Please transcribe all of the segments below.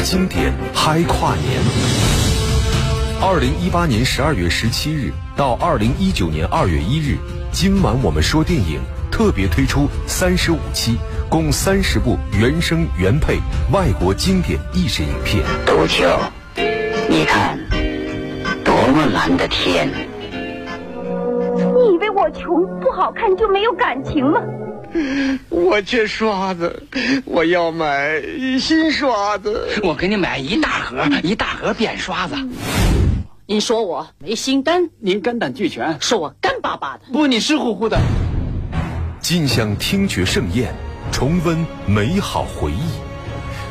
制经典嗨跨年。二零一八年十二月十七日到二零一九年二月一日，今晚我们说电影特别推出三十五期，共三十部原声原配外国经典意识影片。杜秋，你看，多么蓝的天！你以为我穷不好看就没有感情吗？我缺刷子，我要买新刷子。我给你买一大盒，一大盒便刷子。您说我没心肝，您肝胆俱全，说我干巴巴的。不，你湿乎乎的。尽享听觉盛宴，重温美好回忆。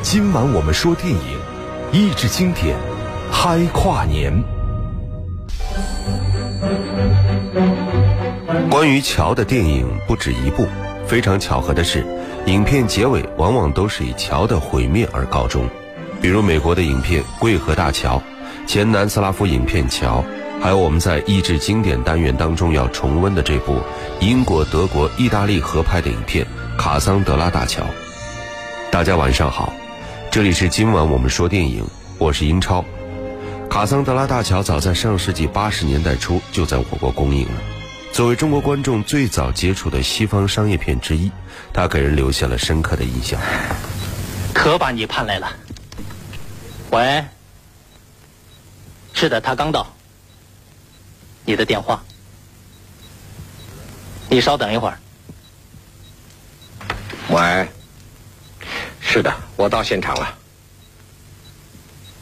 今晚我们说电影，益智经典，嗨跨年。关于桥的电影不止一部。非常巧合的是，影片结尾往往都是以桥的毁灭而告终，比如美国的影片《桂河大桥》，前南斯拉夫影片《桥》，还有我们在益智经典单元当中要重温的这部英国、德国、意大利合拍的影片《卡桑德拉大桥》。大家晚上好，这里是今晚我们说电影，我是英超。《卡桑德拉大桥》早在上世纪八十年代初就在我国公映了。作为中国观众最早接触的西方商业片之一，它给人留下了深刻的印象。可把你盼来了。喂，是的，他刚到。你的电话，你稍等一会儿。喂，是的，我到现场了。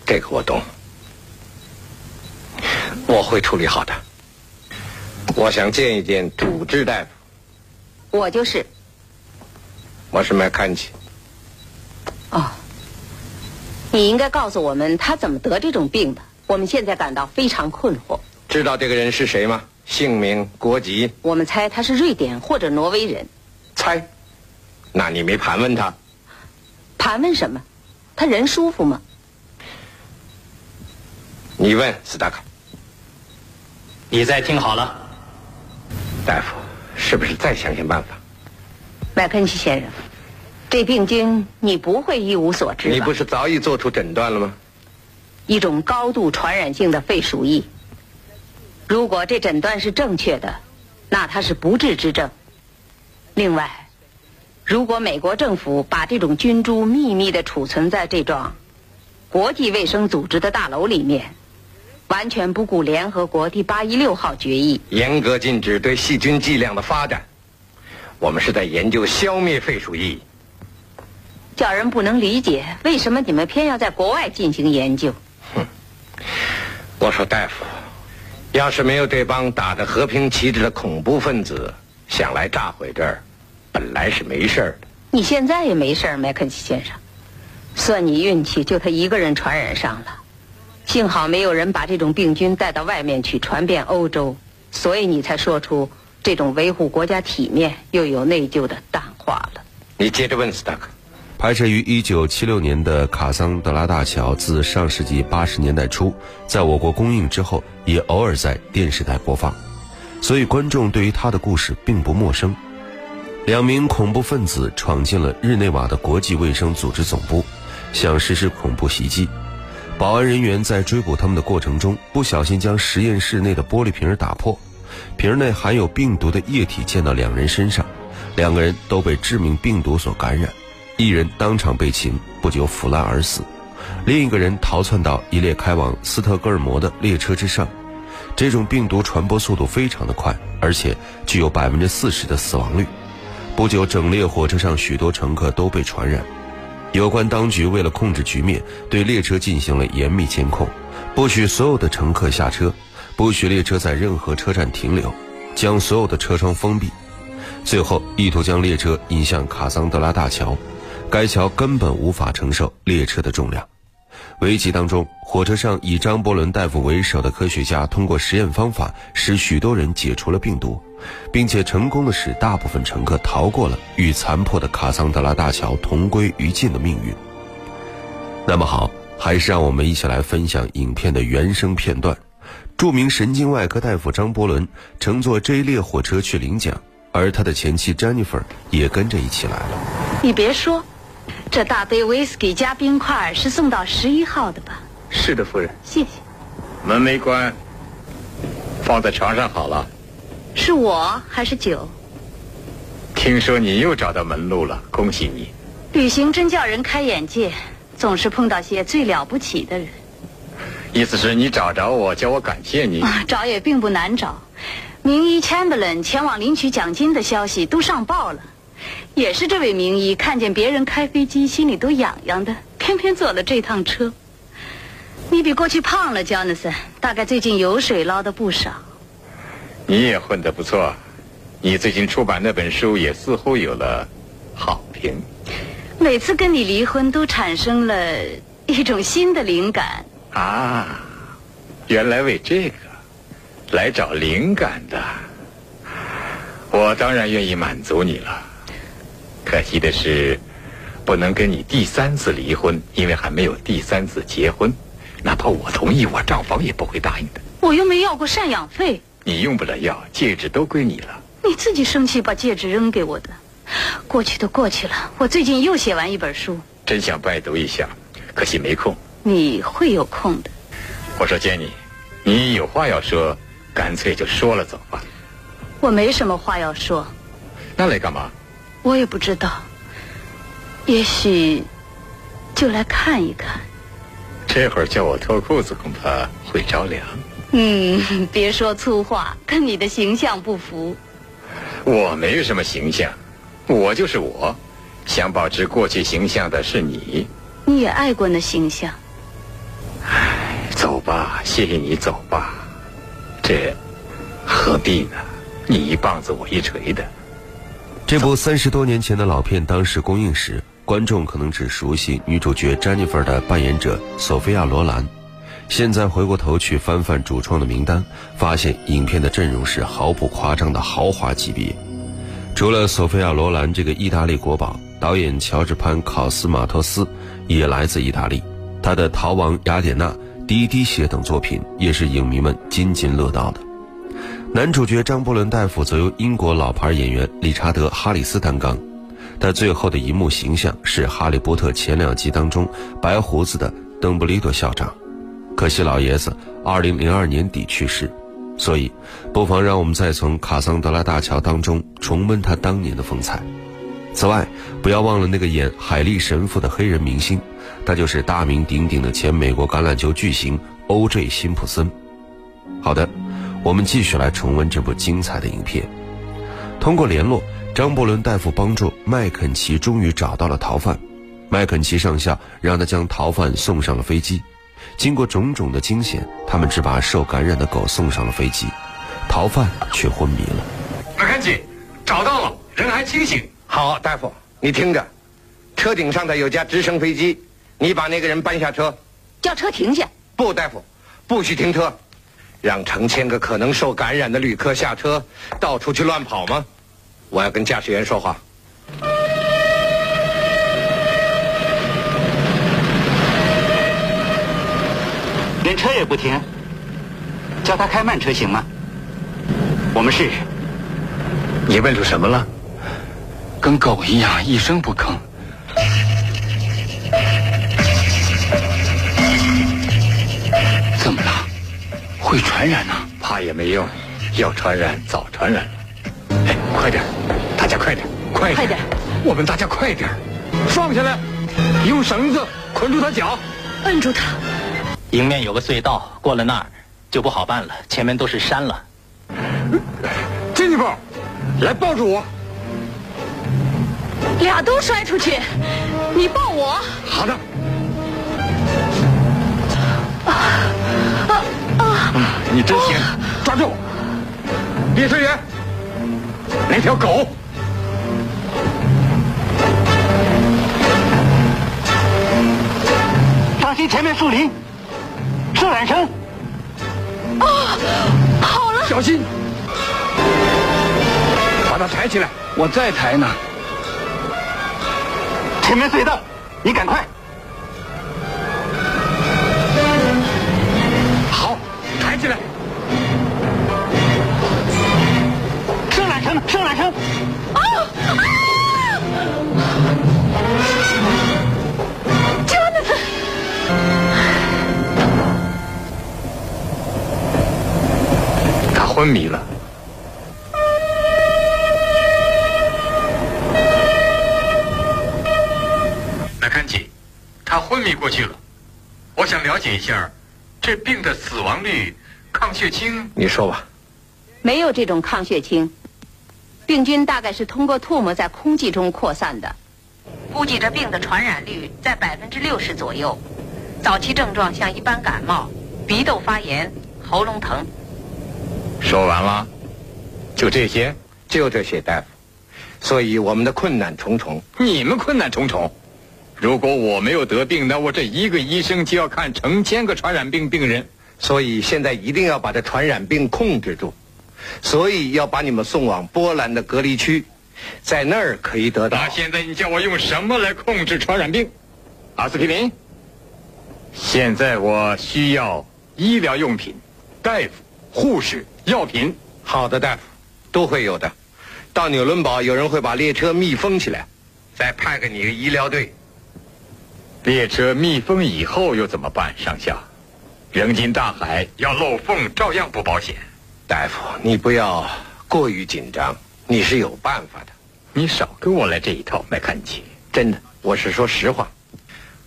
这个我懂，我会处理好的。我想见一见主治大夫。我就是。我是麦看奇。哦，你应该告诉我们他怎么得这种病的。我们现在感到非常困惑。知道这个人是谁吗？姓名、国籍？我们猜他是瑞典或者挪威人。猜？那你没盘问他？盘问什么？他人舒服吗？你问斯达克。你再听好了。大夫，是不是再想想办法？麦肯锡先生，这病菌你不会一无所知你不是早已做出诊断了吗？一种高度传染性的肺鼠疫。如果这诊断是正确的，那它是不治之症。另外，如果美国政府把这种菌株秘密的储存在这幢国际卫生组织的大楼里面。完全不顾联合国第八一六号决议，严格禁止对细菌剂量的发展。我们是在研究消灭废鼠疫，叫人不能理解为什么你们偏要在国外进行研究。哼！我说大夫，要是没有这帮打着和平旗帜的恐怖分子想来炸毁这儿，本来是没事儿的。你现在也没事儿，麦肯锡先生，算你运气，就他一个人传染上了。幸好没有人把这种病菌带到外面去传遍欧洲，所以你才说出这种维护国家体面又有内疚的淡化了。你接着问，斯塔克。拍摄于一九七六年的《卡桑德拉大桥》自上世纪八十年代初在我国公映之后，也偶尔在电视台播放，所以观众对于他的故事并不陌生。两名恐怖分子闯进了日内瓦的国际卫生组织总部，想实施恐怖袭击。保安人员在追捕他们的过程中，不小心将实验室内的玻璃瓶打破，瓶内含有病毒的液体溅到两人身上，两个人都被致命病毒所感染，一人当场被擒，不久腐烂而死，另一个人逃窜到一列开往斯特哥尔摩的列车之上。这种病毒传播速度非常的快，而且具有百分之四十的死亡率。不久，整列火车上许多乘客都被传染。有关当局为了控制局面，对列车进行了严密监控，不许所有的乘客下车，不许列车在任何车站停留，将所有的车窗封闭。最后，意图将列车引向卡桑德拉大桥，该桥根本无法承受列车的重量。危急当中，火车上以张伯伦大夫为首的科学家通过实验方法，使许多人解除了病毒。并且成功的使大部分乘客逃过了与残破的卡桑德拉大桥同归于尽的命运。那么好，还是让我们一起来分享影片的原声片段。著名神经外科大夫张伯伦乘坐这一列火车去领奖，而他的前妻 Jennifer 也跟着一起来了。你别说，这大杯威士忌加冰块是送到十一号的吧？是的，夫人。谢谢。门没关，放在床上好了。是我还是酒？听说你又找到门路了，恭喜你！旅行真叫人开眼界，总是碰到些最了不起的人。意思是你找着我，叫我感谢你。啊，找也并不难找。名医 Chamberlain 前往领取奖金的消息都上报了，也是这位名医看见别人开飞机，心里都痒痒的，偏偏坐了这趟车。你比过去胖了，Jonathan，大概最近油水捞的不少。你也混得不错，你最近出版那本书也似乎有了好评。每次跟你离婚，都产生了一种新的灵感。啊，原来为这个来找灵感的，我当然愿意满足你了。可惜的是，不能跟你第三次离婚，因为还没有第三次结婚。哪怕我同意，我账房也不会答应的。我又没要过赡养费。你用不了要，戒指都归你了。你自己生气把戒指扔给我的，过去都过去了。我最近又写完一本书，真想拜读一下，可惜没空。你会有空的。我说，Jenny，你有话要说，干脆就说了走吧。我没什么话要说。那来干嘛？我也不知道。也许就来看一看。这会儿叫我脱裤子，恐怕会着凉。嗯，别说粗话，跟你的形象不符。我没有什么形象，我就是我。想保持过去形象的是你。你也爱过那形象。唉，走吧，谢谢你走吧。这何必呢？你一棒子我一锤的。这部三十多年前的老片，当时公映时，观众可能只熟悉女主角詹妮弗的扮演者索菲亚·罗兰。现在回过头去翻翻主创的名单，发现影片的阵容是毫不夸张的豪华级别。除了索菲亚·罗兰这个意大利国宝，导演乔治·潘考斯马托斯也来自意大利。他的《逃亡雅典娜》《第一滴血》等作品也是影迷们津津乐道的。男主角张伯伦大夫则由英国老牌演员理查德·哈里斯担纲。他最后的一幕形象是《哈利波特》前两集当中白胡子的邓布利多校长。可惜老爷子二零零二年底去世，所以不妨让我们再从卡桑德拉大桥当中重温他当年的风采。此外，不要忘了那个演海利神父的黑人明星，他就是大名鼎鼎的前美国橄榄球巨星欧 J 辛普森。好的，我们继续来重温这部精彩的影片。通过联络，张伯伦大夫帮助麦肯齐终于找到了逃犯，麦肯齐上校让他将逃犯送上了飞机。经过种种的惊险，他们只把受感染的狗送上了飞机，逃犯却昏迷了。麦肯齐，找到了，人还清醒。好，大夫，你听着，车顶上的有架直升飞机，你把那个人搬下车。叫车停下。不，大夫，不许停车，让成千个可能受感染的旅客下车，到处去乱跑吗？我要跟驾驶员说话。连车也不停，叫他开慢车行吗？我们试试。你问出什么了？跟狗一样一声不吭。会传染呢？怕也没用，要传染早传染了。哎，快点，大家快点，快点，快点！我们大家快点，放下来，用绳子捆住他脚，摁住他。迎面有个隧道，过了那儿就不好办了，前面都是山了。进去吧，来抱住我。俩都摔出去，你抱我。好的。你真行，抓住！列车员，那条狗。当心前面树林。射缆绳！啊，好了，小心，把它抬起来。我再抬呢。前面隧道，你赶快。啊！救命！他昏迷了。马肯吉，他昏迷过去了。我想了解一下，这病的死亡率，抗血清？你说吧。没有这种抗血清。病菌大概是通过唾沫在空气中扩散的。估计这病的传染率在百分之六十左右。早期症状像一般感冒，鼻窦发炎、喉咙疼。说完了，就这些，就这些，大夫。所以我们的困难重重。你们困难重重。如果我没有得病，那我这一个医生就要看成千个传染病病人。所以现在一定要把这传染病控制住。所以要把你们送往波兰的隔离区，在那儿可以得到。那现在你叫我用什么来控制传染病？阿司匹林。现在我需要医疗用品、大夫、护士、药品。好的，大夫，都会有的。到纽伦堡，有人会把列车密封起来，再派给你一个医疗队。列车密封以后又怎么办，上校？扔进大海要漏缝，照样不保险。大夫，你不要过于紧张，你是有办法的。你少跟我来这一套，麦肯齐。真的，我是说实话。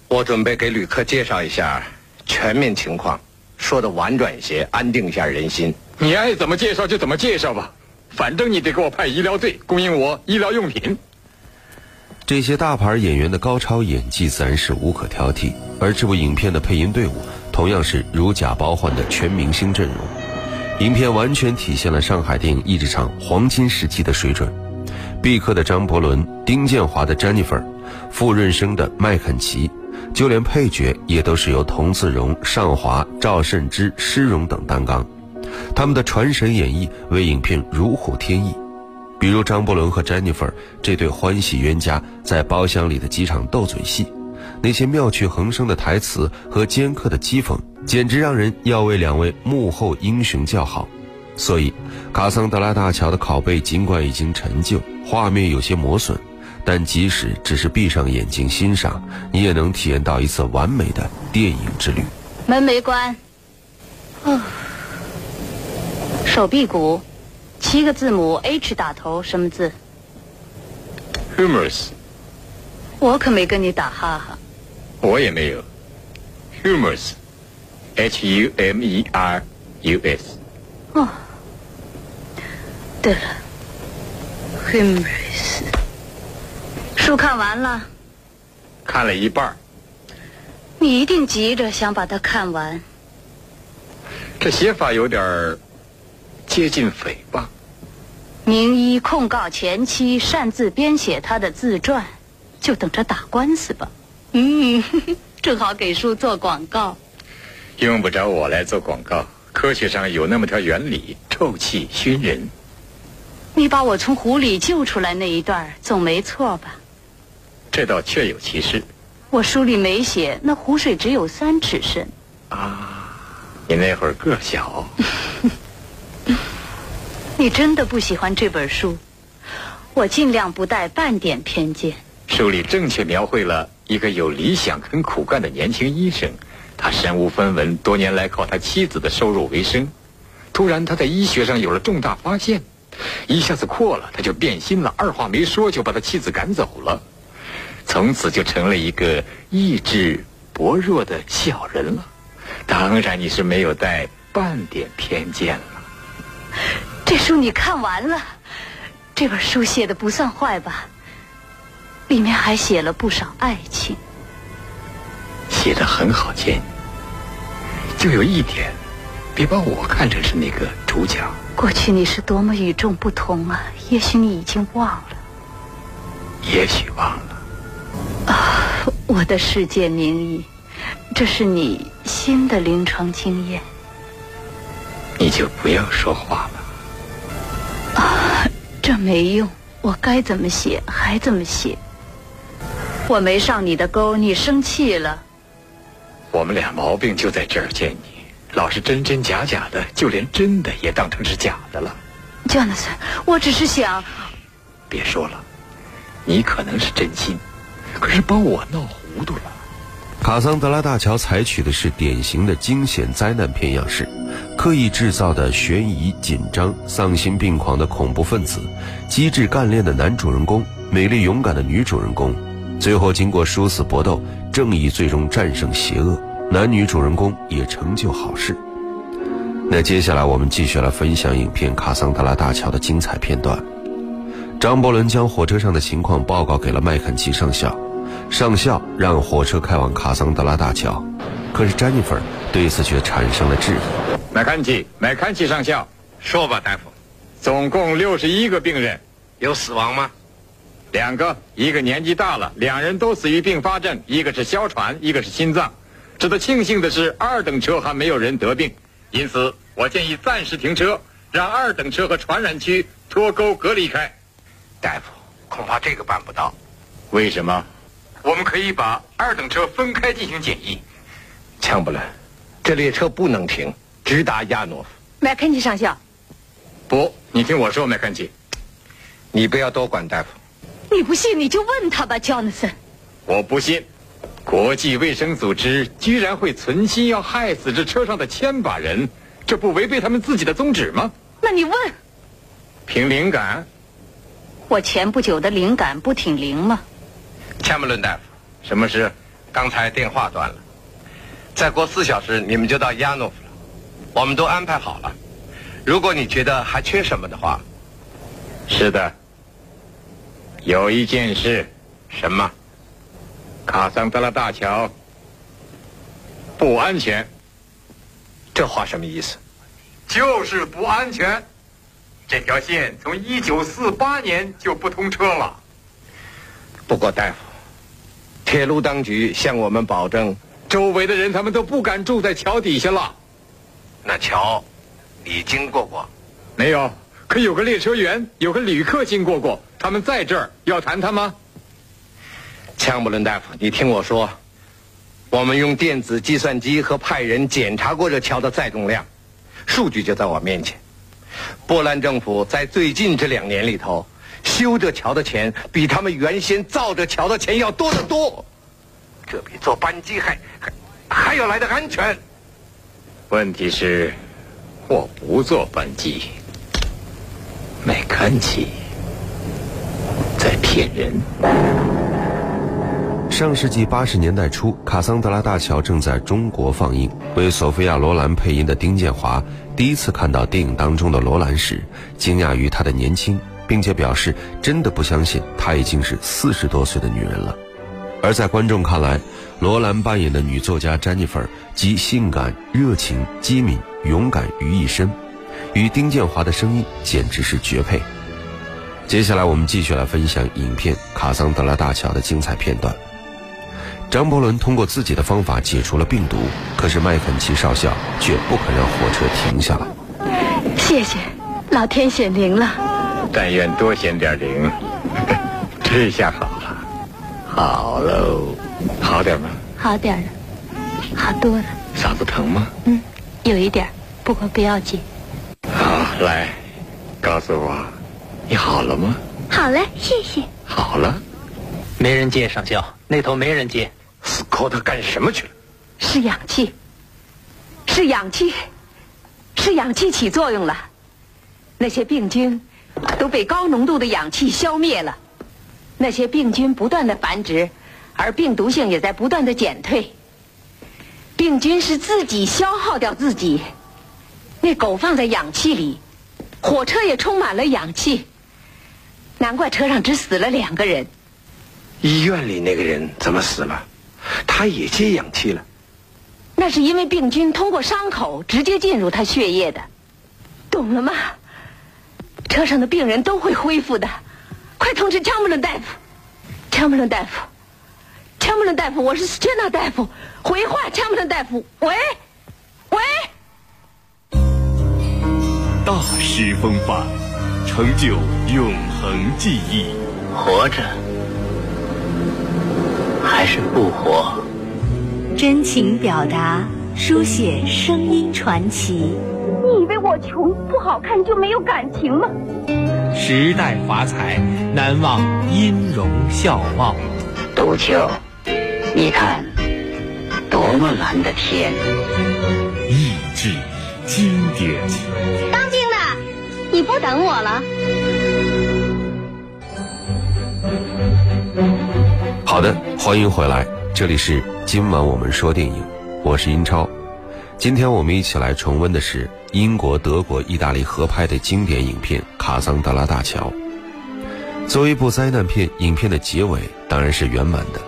我准备给旅客介绍一下全面情况，说的婉转一些，安定一下人心。你爱怎么介绍就怎么介绍吧，反正你得给我派医疗队供应我医疗用品。这些大牌演员的高超演技自然是无可挑剔，而这部影片的配音队伍同样是如假包换的全明星阵容。影片完全体现了上海电影译制厂黄金时期的水准，毕克的张伯伦、丁建华的 Jennifer、傅润生的麦肯齐。就连配角也都是由童自荣、尚华、赵慎之、施荣等担纲，他们的传神演绎为影片如虎添翼。比如张伯伦和 Jennifer 这对欢喜冤家在包厢里的几场斗嘴戏，那些妙趣横生的台词和尖刻的讥讽，简直让人要为两位幕后英雄叫好。所以，卡桑德拉大桥的拷贝尽管已经陈旧，画面有些磨损。但即使只是闭上眼睛欣赏，你也能体验到一次完美的电影之旅。门没关。哦，手臂骨，七个字母 H 打头，什么字？Humorous。我可没跟你打哈哈。我也没有。Humorous，H U M E R U S。哦，对了，Humorous。书看完了，看了一半你一定急着想把它看完。这写法有点接近诽谤。名医控告前妻擅自编写他的自传，就等着打官司吧。嗯，正好给书做广告。用不着我来做广告，科学上有那么条原理：臭气熏人。你把我从湖里救出来那一段，总没错吧？这倒确有其事。我书里没写，那湖水只有三尺深。啊，你那会儿个小。你真的不喜欢这本书？我尽量不带半点偏见。书里正确描绘了一个有理想、很苦干的年轻医生，他身无分文，多年来靠他妻子的收入为生。突然，他在医学上有了重大发现，一下子阔了，他就变心了，二话没说就把他妻子赶走了。从此就成了一个意志薄弱的小人了。当然，你是没有带半点偏见了。这书你看完了？这本书写的不算坏吧？里面还写了不少爱情。写的很好，见。就有一点，别把我看成是那个主角。过去你是多么与众不同啊！也许你已经忘了。也许忘了。啊，我的世界名医，这是你新的临床经验。你就不要说话了。啊，这没用，我该怎么写还怎么写。我没上你的钩，你生气了。我们俩毛病就在这儿，见你老是真真假假的，就连真的也当成是假的了。Jonathan，我只是想。别说了，你可能是真心。可是把我闹糊涂了。卡桑德拉大桥采取的是典型的惊险灾难片样式，刻意制造的悬疑、紧张、丧心病狂的恐怖分子，机智干练的男主人公，美丽勇敢的女主人公，最后经过殊死搏斗，正义最终战胜邪恶，男女主人公也成就好事。那接下来我们继续来分享影片《卡桑德拉大桥》的精彩片段。张伯伦将火车上的情况报告给了麦肯齐上校，上校让火车开往卡桑德拉大桥，可是詹妮弗对此却产生了质疑。麦肯齐，麦肯齐上校，说吧，大夫，总共六十一个病人，有死亡吗？两个，一个年纪大了，两人都死于并发症，一个是哮喘，一个是心脏。值得庆幸的是，二等车还没有人得病，因此我建议暂时停车，让二等车和传染区脱钩隔离开。大夫，恐怕这个办不到。为什么？我们可以把二等车分开进行检疫。枪不伦，这列车不能停，直达亚诺夫。麦肯齐上校，不，你听我说，麦肯齐，你不要多管，大夫。你不信你就问他吧，Johnson。我不信，国际卫生组织居然会存心要害死这车上的千把人，这不违背他们自己的宗旨吗？那你问，凭灵感。我前不久的灵感不挺灵吗？枪不伦大夫，什么事？刚才电话断了，再过四小时你们就到亚诺夫了，我们都安排好了。如果你觉得还缺什么的话，是的，有一件事，什么？卡桑德拉大桥不安全，这话什么意思？就是不安全。这条线从一九四八年就不通车了。不过大夫，铁路当局向我们保证，周围的人他们都不敢住在桥底下了。那桥，你经过过？没有，可有个列车员，有个旅客经过过，他们在这儿，要谈谈吗？枪布伦大夫，你听我说，我们用电子计算机和派人检查过这桥的载重量，数据就在我面前。波兰政府在最近这两年里头，修这桥的钱比他们原先造这桥的钱要多得多，这比坐班机还还还要来的安全。问题是，我不坐班机。麦肯齐在骗人。上世纪八十年代初，卡桑德拉大桥正在中国放映。为索菲亚·罗兰配音的丁建华第一次看到电影当中的罗兰时，惊讶于她的年轻，并且表示真的不相信她已经是四十多岁的女人了。而在观众看来，罗兰扮演的女作家詹妮弗集性感、热情、机敏、勇敢于一身，与丁建华的声音简直是绝配。接下来，我们继续来分享影片《卡桑德拉大桥》的精彩片段。张伯伦通过自己的方法解除了病毒，可是麦肯齐少校却不肯让火车停下来。谢谢，老天显灵了。但愿多显点灵。这下好了，好喽，好点吗？好点了，好多了。嗓子疼吗？嗯，有一点，不过不要紧。好，来，告诉我，你好了吗？好了，谢谢。好了，没人接，上校，那头没人接。斯科特干什么去了？是氧气，是氧气，是氧气起作用了。那些病菌都被高浓度的氧气消灭了。那些病菌不断的繁殖，而病毒性也在不断的减退。病菌是自己消耗掉自己。那狗放在氧气里，火车也充满了氧气。难怪车上只死了两个人。医院里那个人怎么死了？他也接氧气了。那是因为病菌通过伤口直接进入他血液的，懂了吗？车上的病人都会恢复的，快通知枪姆伦大夫。枪姆伦大夫，枪姆伦大夫，我是斯切纳大夫，回话，枪姆伦大夫，喂，喂。大师风范，成就永恒记忆。活着还是不活？真情表达，书写声音传奇。你以为我穷不好看就没有感情吗？时代华彩，难忘音容笑貌。杜秋，你看，多么蓝的天！意志经典。你不等我了？好的，欢迎回来，这里是今晚我们说电影，我是英超。今天我们一起来重温的是英国、德国、意大利合拍的经典影片《卡桑德拉大桥》。作为一部灾难片，影片的结尾当然是圆满的。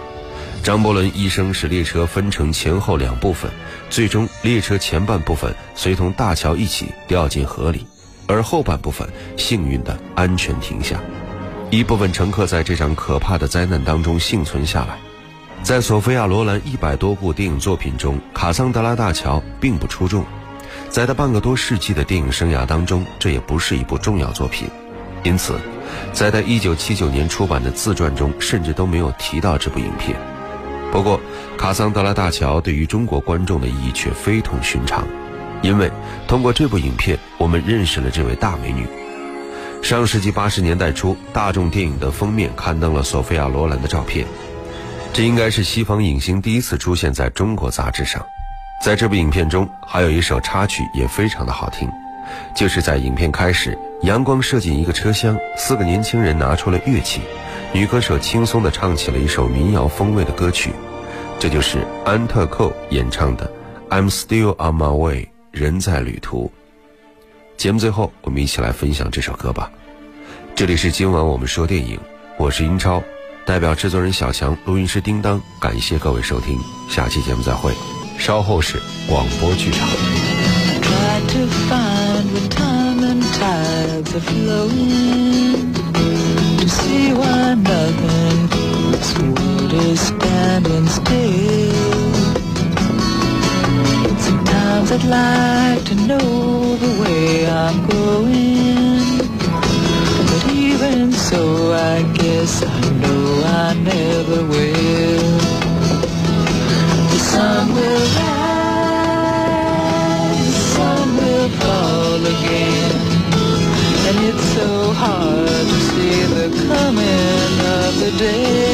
张伯伦医生使列车分成前后两部分，最终列车前半部分随同大桥一起掉进河里，而后半部分幸运的安全停下。一部分乘客在这场可怕的灾难当中幸存下来。在索菲亚·罗兰一百多部电影作品中，《卡桑德拉大桥》并不出众。在他半个多世纪的电影生涯当中，这也不是一部重要作品。因此，在他1979年出版的自传中，甚至都没有提到这部影片。不过，《卡桑德拉大桥》对于中国观众的意义却非同寻常，因为通过这部影片，我们认识了这位大美女。上世纪八十年代初，大众电影的封面刊登了索菲亚·罗兰的照片，这应该是西方影星第一次出现在中国杂志上。在这部影片中，还有一首插曲也非常的好听，就是在影片开始，阳光射进一个车厢，四个年轻人拿出了乐器，女歌手轻松地唱起了一首民谣风味的歌曲，这就是安特寇演唱的《I'm Still on My Way》，人在旅途。节目最后，我们一起来分享这首歌吧。这里是今晚我们说电影，我是英超，代表制作人小强，录音师叮当，感谢各位收听，下期节目再会。稍后是广播剧场。like to know the way I'm going. But even so, I guess I know I never will. The sun will rise, the sun will fall again. And it's so hard to see the coming of the day.